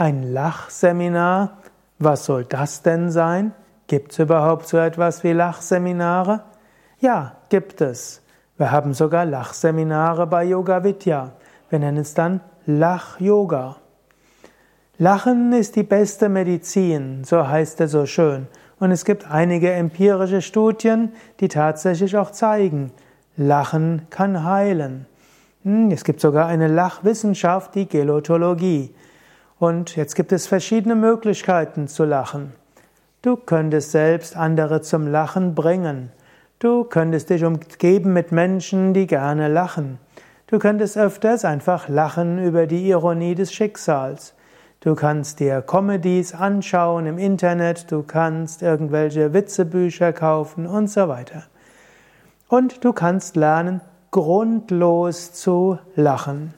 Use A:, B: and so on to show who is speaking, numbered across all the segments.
A: Ein Lachseminar, was soll das denn sein? Gibt es überhaupt so etwas wie Lachseminare? Ja, gibt es. Wir haben sogar Lachseminare bei Yoga Vidya. Wir nennen es dann Lach-Yoga. Lachen ist die beste Medizin, so heißt es so schön. Und es gibt einige empirische Studien, die tatsächlich auch zeigen, Lachen kann heilen. Hm, es gibt sogar eine Lachwissenschaft, die Gelotologie. Und jetzt gibt es verschiedene Möglichkeiten zu lachen. Du könntest selbst andere zum Lachen bringen. Du könntest dich umgeben mit Menschen, die gerne lachen. Du könntest öfters einfach lachen über die Ironie des Schicksals. Du kannst dir Comedies anschauen im Internet, du kannst irgendwelche Witzebücher kaufen und so weiter. Und du kannst lernen, grundlos zu lachen.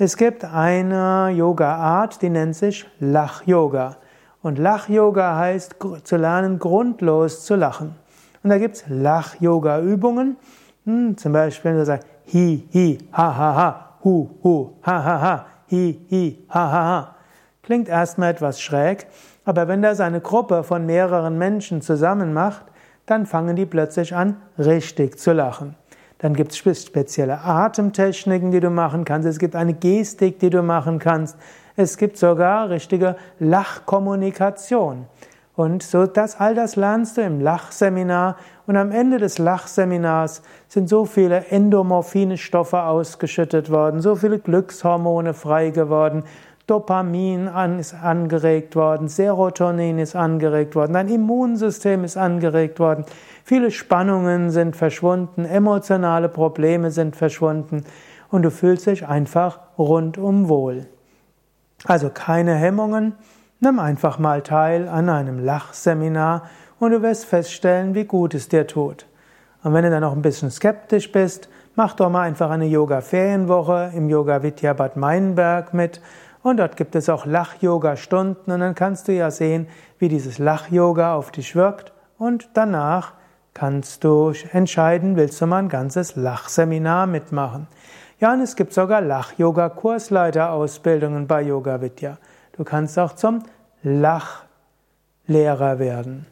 A: Es gibt eine Yoga-Art, die nennt sich Lach-Yoga. Und Lach-Yoga heißt zu lernen, grundlos zu lachen. Und da gibt es Lach-Yoga-Übungen. Hm, zum Beispiel, wenn du sagst, hi, hi, ha, ha, ha, hu, hu, ha, ha, ha, hi, hi, ha, ha, ha. Klingt erstmal etwas schräg, aber wenn das eine Gruppe von mehreren Menschen zusammen macht, dann fangen die plötzlich an, richtig zu lachen. Dann gibt es spezielle Atemtechniken, die du machen kannst. Es gibt eine Gestik, die du machen kannst. Es gibt sogar richtige Lachkommunikation. Und so das, all das lernst du im Lachseminar. Und am Ende des Lachseminars sind so viele endomorphine Stoffe ausgeschüttet worden, so viele Glückshormone frei geworden, Dopamin ist angeregt worden, Serotonin ist angeregt worden, dein Immunsystem ist angeregt worden, viele Spannungen sind verschwunden, emotionale Probleme sind verschwunden und du fühlst dich einfach rundum wohl. Also keine Hemmungen, nimm einfach mal teil an einem Lachseminar und du wirst feststellen, wie gut es dir tut. Und wenn du dann noch ein bisschen skeptisch bist, mach doch mal einfach eine Yoga-Ferienwoche im Yoga Vidya Bad Meinberg mit und dort gibt es auch Lach-Yoga-Stunden und dann kannst du ja sehen, wie dieses Lach-Yoga auf dich wirkt und danach kannst du entscheiden, willst du mal ein ganzes Lachseminar mitmachen. Ja, und es gibt sogar Lach-Yoga-Kursleiterausbildungen bei Yoga Vidya. Du kannst auch zum Lachlehrer werden.